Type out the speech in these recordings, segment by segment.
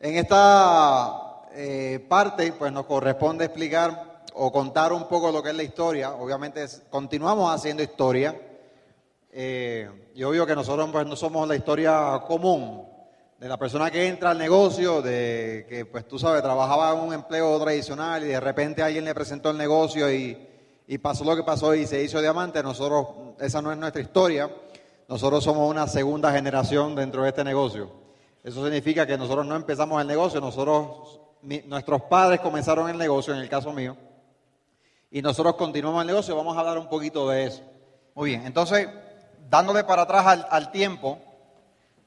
En esta eh, parte, pues nos corresponde explicar o contar un poco lo que es la historia. Obviamente continuamos haciendo historia. Eh, y obvio que nosotros pues, no somos la historia común de la persona que entra al negocio, de que pues tú sabes, trabajaba en un empleo tradicional y de repente alguien le presentó el negocio y, y pasó lo que pasó y se hizo diamante. Nosotros, esa no es nuestra historia. Nosotros somos una segunda generación dentro de este negocio. Eso significa que nosotros no empezamos el negocio, nosotros, nuestros padres comenzaron el negocio, en el caso mío, y nosotros continuamos el negocio. Vamos a hablar un poquito de eso. Muy bien, entonces, dándole para atrás al, tiempo,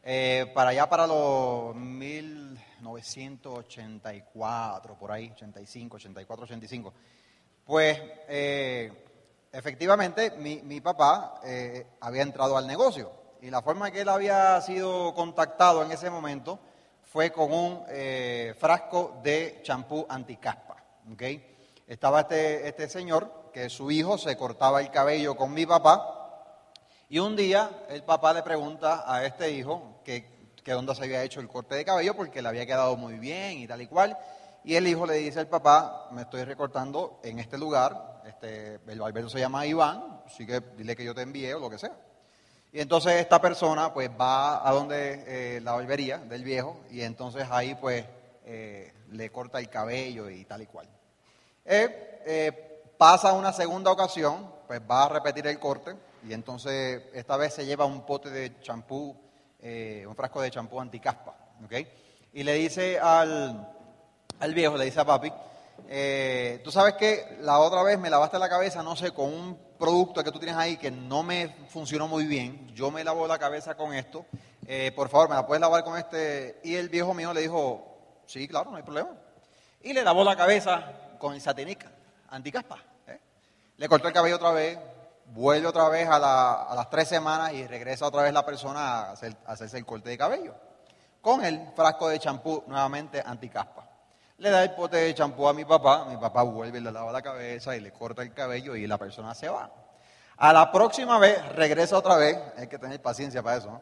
eh, para allá para los 1984, por ahí, 85, 84, 85, pues eh, efectivamente, mi, papá eh, había entrado al negocio y la forma que él había sido contactado en ese momento fue con un eh, frasco de champú anticaspa. Estaba este, este señor, que su hijo se cortaba el cabello con mi papá, y un día el papá le pregunta a este hijo que, que dónde se había hecho el corte de cabello porque le había quedado muy bien y tal y cual. Y el hijo le dice al papá, me estoy recortando en este lugar, este, el barbero se llama Iván, así que dile que yo te envíe o lo que sea. Y entonces esta persona pues va a donde eh, la barbería del viejo y entonces ahí pues eh, le corta el cabello y tal y cual. Eh, pasa una segunda ocasión, pues va a repetir el corte y entonces esta vez se lleva un pote de champú, un frasco de champú anticaspa, ¿ok? Y le dice al al viejo, le dice a papi, eh, tú sabes que la otra vez me lavaste la cabeza, no sé, con un producto que tú tienes ahí que no me funcionó muy bien, yo me lavo la cabeza con esto, eh, por favor, ¿me la puedes lavar con este? Y el viejo mío le dijo, sí, claro, no hay problema. Y le lavó la cabeza con el satinica, anticaspa. ¿eh? Le cortó el cabello otra vez, vuelve otra vez a, las tres semanas y regresa otra vez la persona a, a hacerse el corte de cabello. Con el frasco de champú nuevamente anticaspa le da el pote de champú a mi papá, mi papá vuelve y le lava la cabeza y le corta el cabello y la persona se va. A la próxima vez regresa otra vez, hay que tener paciencia para eso,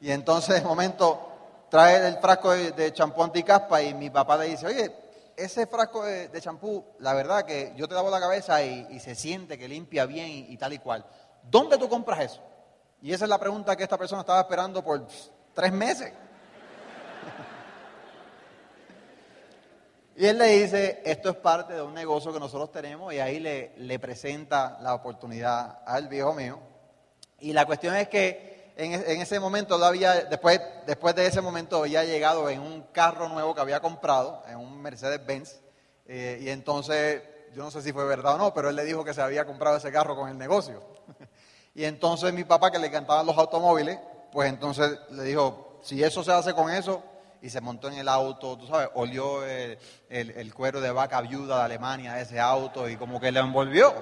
y entonces de momento trae el frasco de champú anticaspa y mi papá le dice, oye, ese frasco de champú, la verdad que yo te lavo la cabeza y, se siente que limpia bien y, tal y cual. ¿Dónde tú compras eso? Y esa es la pregunta que esta persona estaba esperando por tres meses. Y él le dice, esto es parte de un negocio que nosotros tenemos y ahí le, le presenta la oportunidad al viejo mío. Y la cuestión es que en, ese momento, había, después, después de ese momento, había llegado en un carro nuevo que había comprado, en un Mercedes-Benz. Eh, y entonces, yo no sé si fue verdad o no, pero él le dijo que se había comprado ese carro con el negocio. y entonces mi papá, que le encantaban los automóviles, pues entonces le dijo, si eso se hace con eso, y se montó en el auto, tú sabes, olió el, cuero de vaca viuda de Alemania ese auto y como que le envolvió.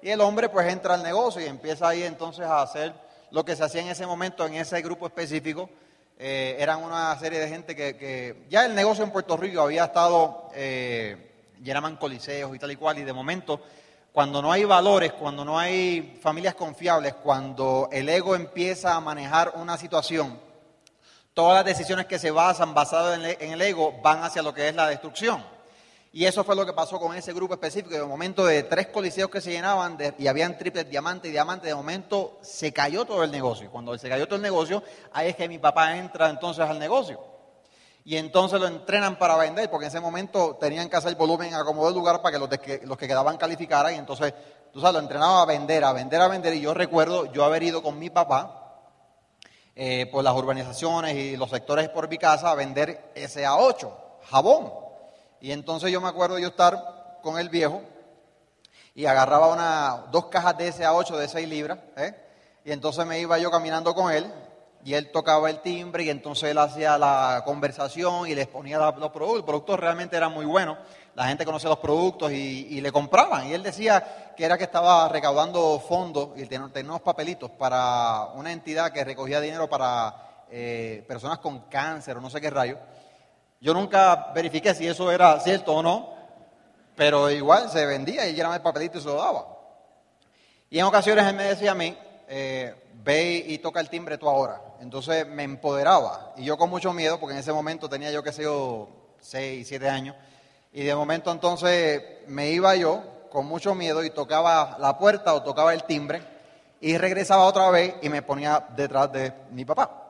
Y el hombre pues entra al negocio y empieza ahí entonces a hacer lo que se hacía en ese momento en ese grupo específico. Eh, eran una serie de gente que, ya el negocio en Puerto Rico había estado, eh, llenaban coliseos y tal y cual, y de momento, cuando no hay valores, cuando no hay familias confiables, cuando el ego empieza a manejar una situación, todas las decisiones que se basan basadas en el ego van hacia lo que es la destrucción. Y eso fue lo que pasó con ese grupo específico. De momento de tres coliseos que se llenaban y habían triples diamante y diamante, de momento se cayó todo el negocio. Cuando se cayó todo el negocio, ahí es que mi papá entra entonces al negocio. Y entonces lo entrenan para vender, porque en ese momento tenían que hacer volumen, acomodar lugar para que los, que los que quedaban calificaran. Y entonces, tú sabes, lo entrenaba a vender, a vender, a vender. Y yo recuerdo yo haber ido con mi papá eh, por las urbanizaciones y los sectores por mi casa a vender SA8, jabón. Y entonces yo me acuerdo yo estar con el viejo y agarraba una, dos cajas de SA8 de 6 libras, ¿eh? y entonces me iba yo caminando con él y él tocaba el timbre y entonces él hacía la conversación y les ponía los productos. El producto realmente era muy bueno la gente conocía los productos y, le compraban. Y él decía que era que estaba recaudando fondos y tenía, unos papelitos para una entidad que recogía dinero para eh, personas con cáncer o no sé qué rayo. Yo nunca verifiqué si eso era cierto o no, pero igual se vendía y llenaba el papelito y se lo daba. Y en ocasiones él me decía a mí, eh, ve y toca el timbre tú ahora. entonces me empoderaba. Y yo con mucho miedo, porque en ese momento tenía yo, que sé yo, 6, 7 años. Y de momento entonces me iba yo con mucho miedo y tocaba la puerta o tocaba el timbre y regresaba otra vez y me ponía detrás de mi papá.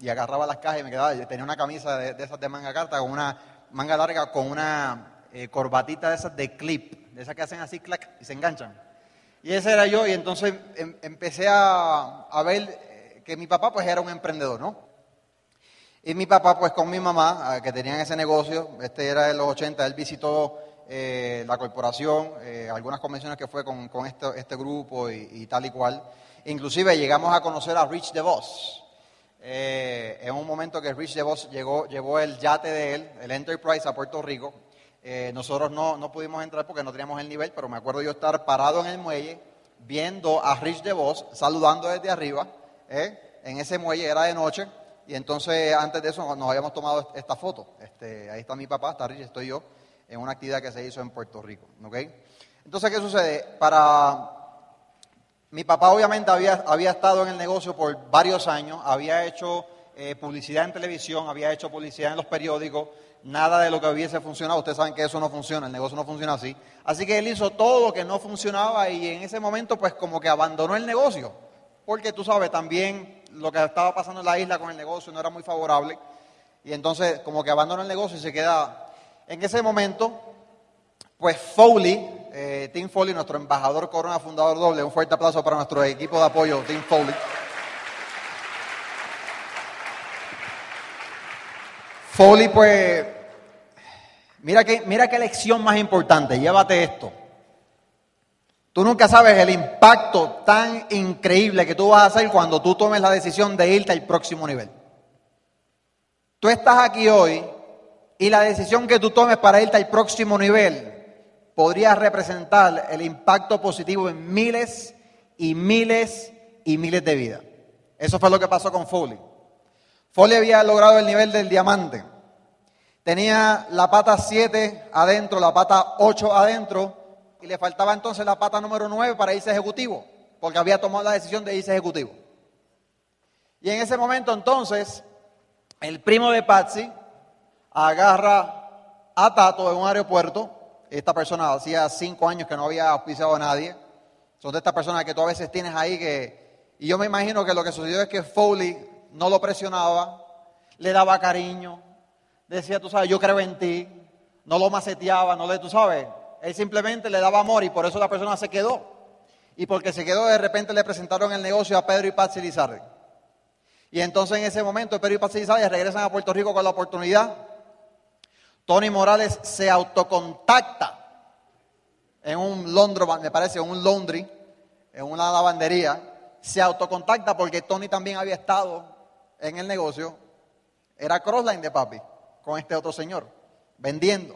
Y agarraba las cajas y me quedaba. Yo tenía una camisa de, esas de manga carta con una manga larga con una eh, corbatita de esas de clip, de esas que hacen así, clac, y se enganchan. Y ese era yo y entonces em, empecé a, a ver eh, que mi papá pues era un emprendedor, ¿no? Y mi papá, pues con mi mamá, que tenían ese negocio, este era de los 80, él visitó eh, la corporación, eh, algunas convenciones que fue con, este, este, grupo y, tal y cual. Inclusive llegamos a conocer a Rich DeVos. Eh, en un momento que Rich DeVos llegó, llevó el yate de él, el Enterprise, a Puerto Rico. nosotros no, no, pudimos entrar porque no teníamos el nivel, pero me acuerdo yo estar parado en el muelle viendo a Rich DeVos saludando desde arriba. En ese muelle era de noche y entonces, antes de eso, nos habíamos tomado esta foto. Este, ahí está mi papá, está Rich, estoy yo, en una actividad que se hizo en Puerto Rico. Entonces, ¿qué sucede? Para mi papá, obviamente, había, había estado en el negocio por varios años, había hecho eh, publicidad en televisión, había hecho publicidad en los periódicos, nada de lo que hubiese funcionado. Ustedes saben que eso no funciona, el negocio no funciona así. Así que él hizo todo lo que no funcionaba y en ese momento, pues, como que abandonó el negocio. Porque tú sabes, también lo que estaba pasando en la isla con el negocio no era muy favorable. Y entonces como que abandona el negocio y se queda en ese momento, pues Foley, eh, Tim Foley, nuestro embajador Corona, fundador doble, un fuerte aplauso para nuestro equipo de apoyo, Tim Foley. Foley, pues, mira qué, mira qué lección más importante, llévate esto. Tú nunca sabes el impacto tan increíble que tú vas a hacer cuando tú tomes la decisión de irte al próximo nivel. Tú estás aquí hoy y la decisión que tú tomes para irte al próximo nivel podría representar el impacto positivo en miles y miles y miles de vidas. Eso fue lo que pasó con Foley. Foley había logrado el nivel del diamante. Tenía la pata 7 adentro, la pata 8 adentro y le faltaba entonces la pata número 9 para irse ejecutivo, porque había tomado la decisión de irse ejecutivo. Y en ese momento entonces, el primo de Patsy agarra a Tato en un aeropuerto. Esta persona hacía cinco años que no había auspiciado a nadie. Son de estas personas que tú a veces tienes ahí que... Y yo me imagino que lo que sucedió es que Foley no lo presionaba, le daba cariño, decía, tú sabes, yo creo en ti, no lo maceteaba, no le, tú sabes, él simplemente le daba amor y por eso la persona se quedó. Y porque se quedó, de repente le presentaron el negocio a Pedro y Patsy Lizardi. Y entonces en ese momento Pedro y Patsy Lizardi regresan a Puerto Rico con la oportunidad. Tony Morales se autocontacta en un Londro, me parece, en un laundry, en una lavandería. Se autocontacta porque Tony también había estado en el negocio. Era crossline de papi con este otro señor, vendiendo.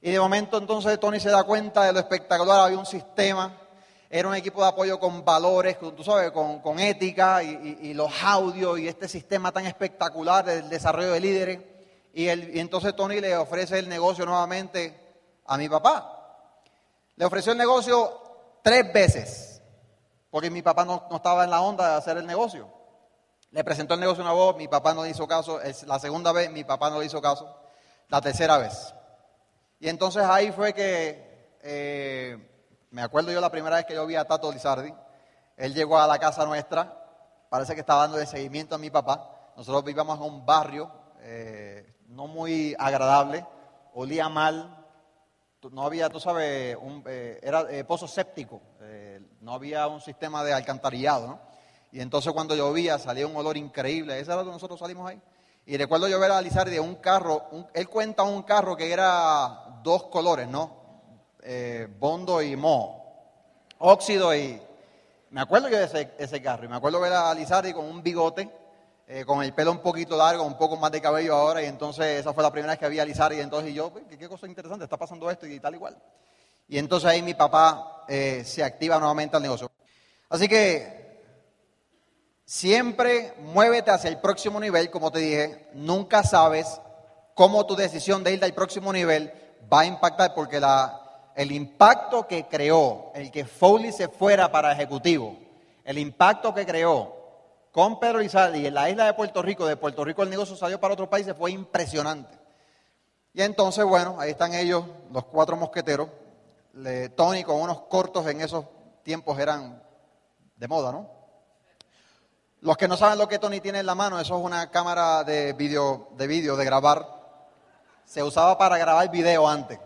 Y de momento entonces Tony se da cuenta de lo espectacular, había un sistema, era un equipo de apoyo con valores, tú sabes, con, ética y, los audios y este sistema tan espectacular del desarrollo de líderes. Y, y entonces Tony le ofrece el negocio nuevamente a mi papá. Le ofreció el negocio tres veces, porque mi papá no, no estaba en la onda de hacer el negocio. Le presentó el negocio una voz, mi papá no le hizo caso. La segunda vez, mi papá no le hizo caso. La tercera vez. Y entonces ahí fue que, eh, me acuerdo yo la primera vez que yo vi a Tato Lizardi, él llegó a la casa nuestra, parece que estaba dando de seguimiento a mi papá, nosotros vivíamos en un barrio eh, no muy agradable, olía mal, no había, tú sabes, un, eh, era pozo séptico, no había un sistema de alcantarillado, ¿no? Y entonces cuando llovía salía un olor increíble, ese era donde nosotros salimos ahí. Y recuerdo yo ver a Lizardi un carro, él cuenta un carro que era dos colores, ¿no? Eh, bondo y mo, óxido y... Me acuerdo yo de ese, carro y me acuerdo ver a Lizardi con un bigote, eh, con el pelo un poquito largo, un poco más de cabello ahora y entonces esa fue la primera vez que vi a y entonces yo, ¿qué, qué cosa interesante, está pasando esto y tal igual. Y entonces ahí mi papá eh, se activa nuevamente al negocio. Así que Siempre muévete hacia el próximo nivel, como te dije, nunca sabes cómo tu decisión de ir al próximo nivel va a impactar porque el impacto que creó el que Foley se fuera para ejecutivo, el impacto que creó con Pedro Sally en la isla de Puerto Rico, de Puerto Rico el negocio salió para otros países, fue impresionante. Y entonces, bueno, ahí están ellos, los cuatro mosqueteros. Tony con unos cortos en esos tiempos eran de moda, ¿no? Los que no saben lo que Tony tiene en la mano, eso es una cámara de video, de video, de grabar. Se usaba para grabar video antes.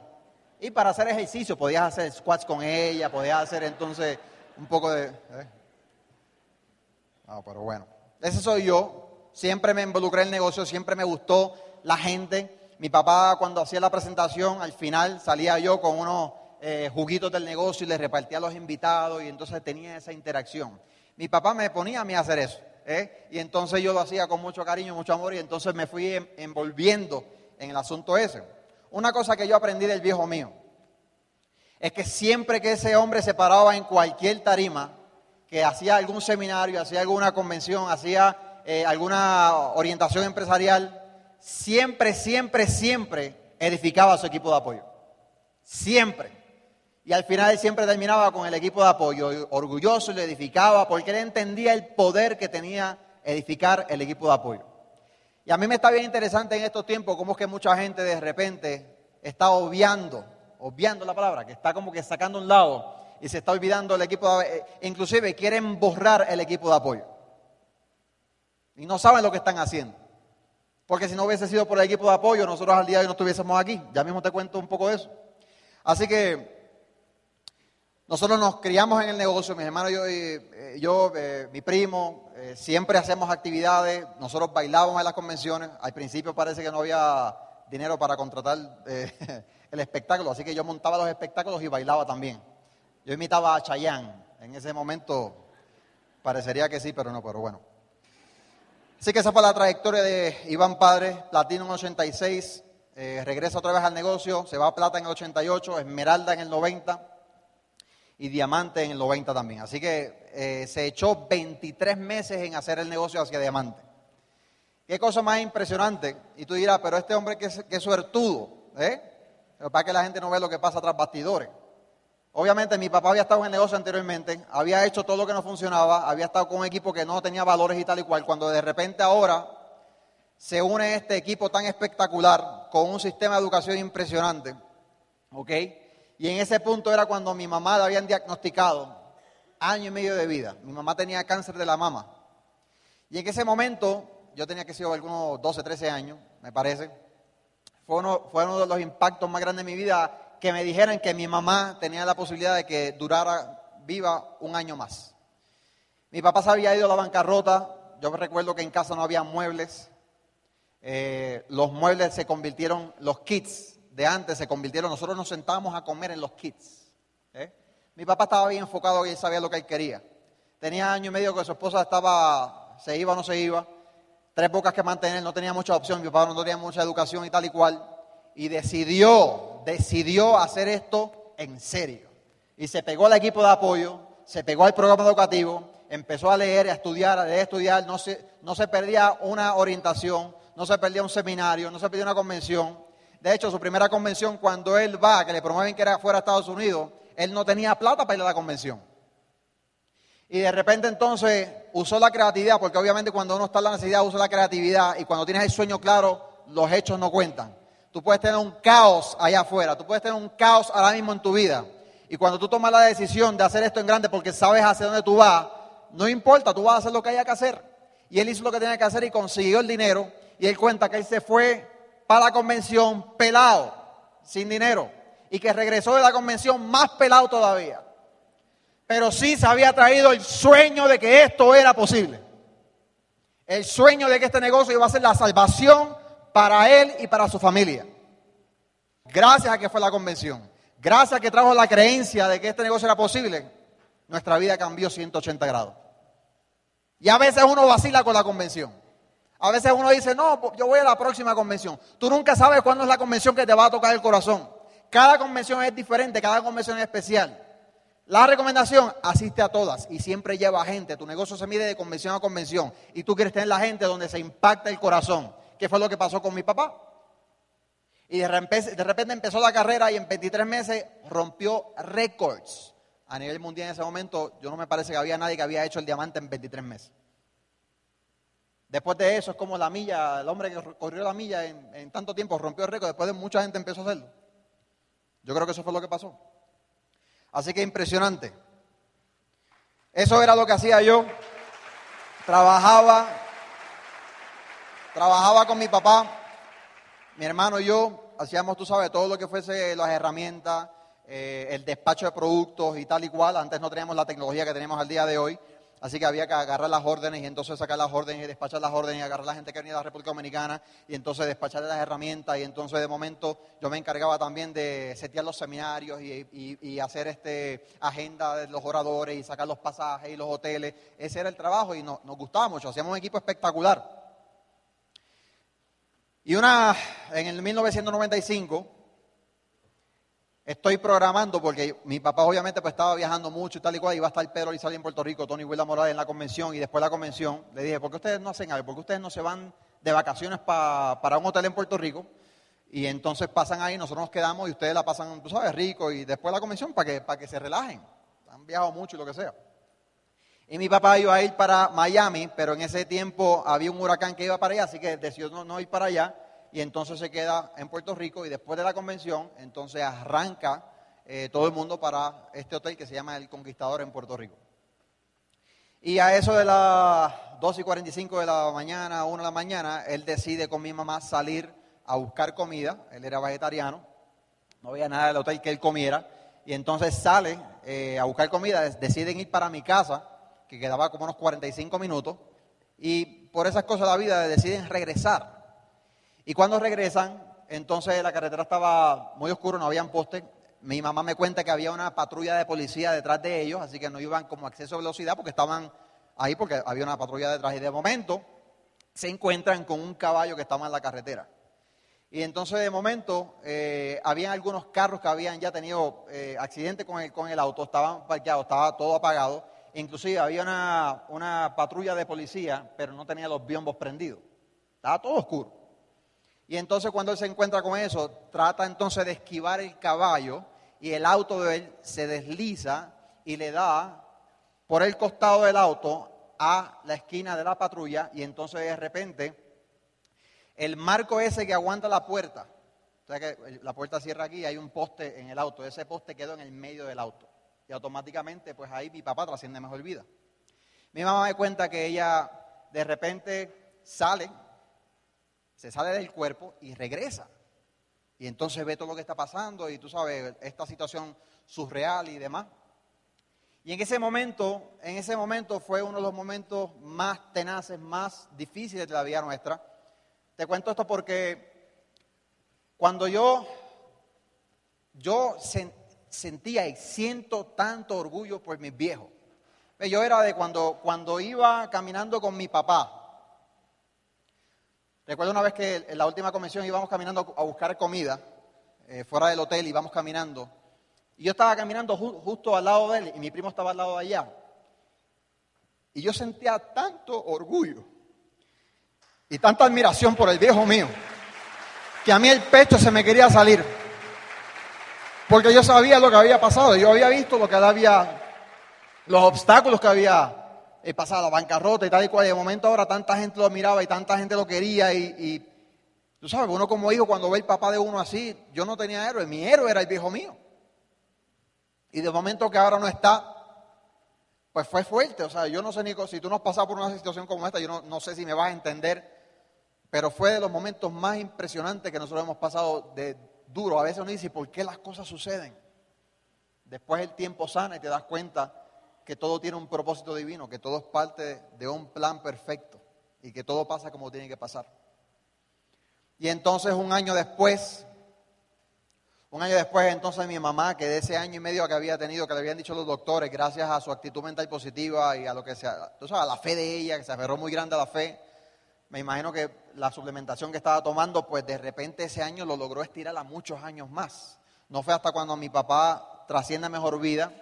Y para hacer ejercicio, podías hacer squats con ella, podías hacer entonces un poco de... ¿eh? pero bueno. Ese soy yo. Siempre me involucré en el negocio, siempre me gustó la gente. Mi papá cuando hacía la presentación, al final salía yo con unos eh, juguitos del negocio y les repartía a los invitados y entonces tenía esa interacción mi papá me ponía a mí a hacer eso. ¿eh? Y entonces yo lo hacía con mucho cariño, mucho amor y entonces me fui envolviendo en el asunto ese. Una cosa que yo aprendí del viejo mío es que siempre que ese hombre se paraba en cualquier tarima, que hacía algún seminario, hacía alguna convención, hacía eh, alguna orientación empresarial, siempre, siempre, siempre edificaba a su equipo de apoyo. Siempre. Y al final siempre terminaba con el equipo de apoyo, orgulloso y le edificaba, porque él entendía el poder que tenía edificar el equipo de apoyo. Y a mí me está bien interesante en estos tiempos cómo es que mucha gente de repente está obviando, obviando la palabra, que está como que sacando un lado y se está olvidando el equipo de apoyo. Inclusive quieren borrar el equipo de apoyo. Y no saben lo que están haciendo. Porque si no hubiese sido por el equipo de apoyo, nosotros al día de hoy no estuviésemos aquí. Ya mismo te cuento un poco de eso. Así que nosotros nos criamos en el negocio, mis hermanos, yo, eh, yo eh, mi primo, eh, siempre hacemos actividades, nosotros bailábamos en las convenciones, al principio parece que no había dinero para contratar el espectáculo, así que yo montaba los espectáculos y bailaba también. Yo imitaba a Chayanne, en ese momento parecería que sí, pero no, pero bueno. Así que esa fue la trayectoria de Iván Padre, Platino en 86, regresa otra vez al negocio, se va a Plata en el 88, Esmeralda en el 90 y diamante en el 90 también. Así que eh, se echó 23 meses en hacer el negocio hacia diamante. Qué cosa más impresionante. Y tú dirás, pero este hombre qué, suertudo, ¿eh? Pero para que la gente no ve lo que pasa tras bastidores. Obviamente mi papá había estado en el negocio anteriormente, había hecho todo lo que no funcionaba, había estado con un equipo que no tenía valores y tal y cual. Cuando de repente ahora se une este equipo tan espectacular con un sistema de educación impresionante, ¿ok? Y en ese punto era cuando mi mamá la habían diagnosticado año y medio de vida. Mi mamá tenía cáncer de la mama. Y en ese momento, yo tenía que ser algunos 12, 13 años, me parece, fue uno, fue uno de los impactos más grandes de mi vida que me dijeran que mi mamá tenía la posibilidad de que durara viva un año más. Mi papá se había ido a la bancarrota, yo recuerdo que en casa no había muebles, eh, los muebles se convirtieron, los kits de antes se convirtieron, nosotros nos sentábamos a comer en los kits. ¿eh? Mi papá estaba bien enfocado y él sabía lo que él quería. Tenía año y medio que su esposa estaba, se iba o no se iba, tres bocas que mantener, no tenía mucha opción, mi papá no tenía mucha educación y tal y cual, y decidió, decidió hacer esto en serio. Y se pegó al equipo de apoyo, se pegó al programa educativo, empezó a leer, a estudiar, a leer, a estudiar, no se, no se perdía una orientación, no se perdía un seminario, no se perdía una convención, de hecho, su primera convención, cuando él va, que le promueven que era fuera de Estados Unidos, él no tenía plata para ir a la convención. Y de repente entonces usó la creatividad, porque obviamente cuando uno está en la necesidad usa la creatividad y cuando tienes el sueño claro, los hechos no cuentan. Tú puedes tener un caos allá afuera, tú puedes tener un caos ahora mismo en tu vida. Y cuando tú tomas la decisión de hacer esto en grande porque sabes hacia dónde tú vas, no importa, tú vas a hacer lo que haya que hacer. Y él hizo lo que tenía que hacer y consiguió el dinero. Y él cuenta que él se fue para la convención pelado, sin dinero, y que regresó de la convención más pelado todavía. Pero sí se había traído el sueño de que esto era posible. El sueño de que este negocio iba a ser la salvación para él y para su familia. Gracias a que fue la convención. Gracias a que trajo la creencia de que este negocio era posible, nuestra vida cambió 180 grados. Y a veces uno vacila con la convención. A veces uno dice, no, pues, yo voy a la próxima convención. Tú nunca sabes cuándo es la convención que te va a tocar el corazón. Cada convención es diferente, cada convención es especial. La recomendación, asiste a todas y siempre lleva gente. Tu negocio se mide de convención a convención y tú quieres tener la gente donde se impacta el corazón. ¿Qué fue lo que pasó con mi papá? Y de repente, de repente empezó la carrera y en 23 meses rompió récords. A nivel mundial en ese momento, yo no me parece que había nadie que había hecho el diamante en 23 meses. Después de eso es como la milla, el hombre que corrió la milla en, tanto tiempo rompió el récord, después de mucha gente empezó a hacerlo. Yo creo que eso fue lo que pasó. Así que impresionante. Eso era lo que hacía yo. Trabajaba, trabajaba con mi papá, mi hermano y yo, hacíamos, tú sabes, todo lo que fuese las herramientas, eh, el despacho de productos y tal y cual. Antes no teníamos la tecnología que tenemos al día de hoy. Así que había que agarrar las órdenes y entonces sacar las órdenes y despachar las órdenes y agarrar a la gente que venía de la República Dominicana y entonces despachar las herramientas y entonces de momento yo me encargaba también de setear los seminarios y, hacer este agenda de los oradores y sacar los pasajes y los hoteles. Ese era el trabajo y nos gustaba mucho, hacíamos un equipo espectacular. Y una, en el 1995, Estoy programando porque mi papá obviamente pues estaba viajando mucho y tal y cual, iba a estar Pedro Lizaldi en Puerto Rico, Tony William Morales en la convención y después de la convención le dije, ¿por qué ustedes no hacen algo? ¿Por qué ustedes no se van de vacaciones para un hotel en Puerto Rico? Y entonces pasan ahí, nosotros nos quedamos y ustedes la pasan, tú sabes, rico y después de la convención para que, para que se relajen. Han viajado mucho y lo que sea. Y mi papá iba a ir para Miami, pero en ese tiempo había un huracán que iba para allá, así que decidió no ir para allá y entonces se queda en Puerto Rico y después de la convención, entonces arranca eh, todo el mundo para este hotel que se llama El Conquistador en Puerto Rico. Y a eso de las 2 y 45 de la mañana, 1 de la mañana, él decide con mi mamá salir a buscar comida. Él era vegetariano, no había nada del hotel que él comiera. Y entonces sale eh, a buscar comida, deciden ir para mi casa, que quedaba como unos 45 minutos. Y por esas cosas de la vida deciden regresar. Y cuando regresan, entonces la carretera estaba muy oscura, no habían postes. Mi mamá me cuenta que había una patrulla de policía detrás de ellos, así que no iban como acceso a velocidad porque estaban ahí porque había una patrulla detrás. Y de momento se encuentran con un caballo que estaba en la carretera. Y entonces de momento eh, habían algunos carros que habían ya tenido eh, accidente con el, con el auto, estaban parqueados, estaba todo apagado. Inclusive había una, una patrulla de policía, pero no tenía los biombos prendidos. Estaba todo oscuro. Y entonces cuando él se encuentra con eso, trata entonces de esquivar el caballo y el auto de él se desliza y le da por el costado del auto a la esquina de la patrulla y entonces de repente el marco ese que aguanta la puerta, o sea que la puerta cierra aquí hay un poste en el auto, ese poste quedó en el medio del auto y automáticamente pues ahí mi papá trasciende mejor vida. Mi mamá me cuenta que ella de repente sale se sale del cuerpo y regresa. Y entonces ve todo lo que está pasando y tú sabes, esta situación surreal y demás. Y en ese momento, en ese momento fue uno de los momentos más tenaces, más difíciles de la vida nuestra. Te cuento esto porque cuando yo, yo sentía y siento tanto orgullo por mis viejos. Yo era de cuando, cuando iba caminando con mi papá, Recuerdo una vez que en la última convención íbamos caminando a buscar comida eh, fuera del hotel, íbamos caminando. Y yo estaba caminando justo al lado de él y mi primo estaba al lado de allá. Y yo sentía tanto orgullo y tanta admiración por el viejo mío que a mí el pecho se me quería salir. Porque yo sabía lo que había pasado, yo había visto lo que había, los obstáculos que había eh, pasaba la bancarrota y tal y cual. Y de momento ahora tanta gente lo miraba y tanta gente lo quería. Y, tú sabes, uno como hijo cuando ve el papá de uno así, yo no tenía héroe, mi héroe era el viejo mío. Y de momento que ahora no está, pues fue fuerte. O sea, yo no sé, Nico, si tú no has pasado por una situación como esta, yo no, no sé si me vas a entender. Pero fue de los momentos más impresionantes que nosotros hemos pasado de duro. A veces uno dice, ¿por qué las cosas suceden? Después el tiempo sana y te das cuenta que todo tiene un propósito divino, que todo es parte de un plan perfecto y que todo pasa como tiene que pasar. Y entonces un año después, un año después entonces mi mamá, que de ese año y medio que había tenido, que le habían dicho los doctores, gracias a su actitud mental positiva y a lo que sea, tú sabes, a la fe de ella, que se aferró muy grande a la fe, me imagino que la suplementación que estaba tomando, pues de repente ese año lo logró estirar a muchos años más. No fue hasta cuando mi papá trasciende mejor vida,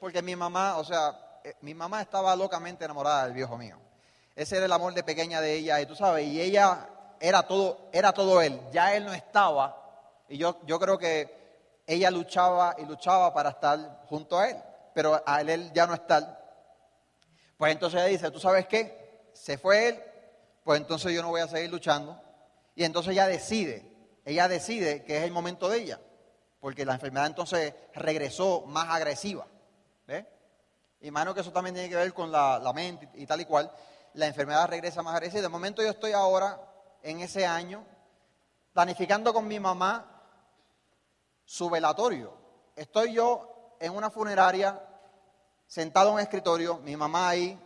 porque mi mamá, o sea, eh, mi mamá estaba locamente enamorada del viejo mío. Ese era el amor de pequeña de ella, y tú sabes, y ella era todo, era todo él. Ya él no estaba, y yo, yo creo que ella luchaba y luchaba para estar junto a él, pero a él, ya no está. Pues entonces ella dice, ¿tú sabes qué? Se fue él, pues entonces yo no voy a seguir luchando. Y entonces ella decide, ella decide que es el momento de ella, porque la enfermedad entonces regresó más agresiva. ¿Ve? Imagino que eso también tiene que ver con la, mente y tal y cual. La enfermedad regresa más agresiva. De momento yo estoy ahora en ese año planificando con mi mamá su velatorio. Estoy yo en una funeraria, sentado en un escritorio, mi mamá ahí,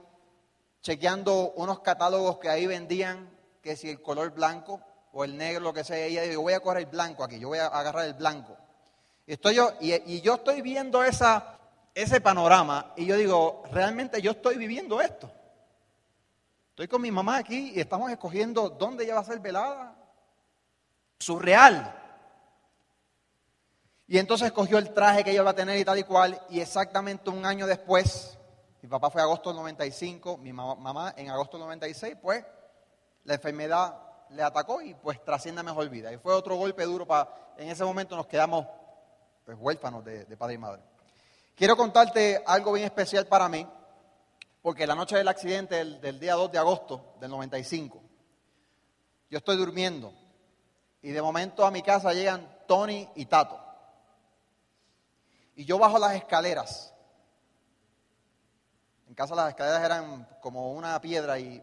chequeando unos catálogos que ahí vendían, que si el color blanco o el negro, lo que sea, ella dice, yo voy a coger el blanco aquí, yo voy a agarrar el blanco. Y, estoy yo, y, y yo estoy viendo esa, ese panorama y yo digo, realmente yo estoy viviendo esto. Estoy con mi mamá aquí y estamos escogiendo dónde ella va a ser velada, surreal. Y entonces escogió el traje que ella va a tener y tal y cual, y exactamente un año después, mi papá fue agosto del 95, mi mamá en agosto del 96, pues la enfermedad le atacó y pues trasciende mejor vida. Y fue otro golpe duro para, en ese momento nos quedamos pues, huérfanos de, padre y madre. Quiero contarte algo bien especial para mí, porque la noche del accidente del, día 2 de agosto del 95, yo estoy durmiendo y de momento a mi casa llegan Tony y Tato. Y yo bajo las escaleras. En casa las escaleras eran como una piedra y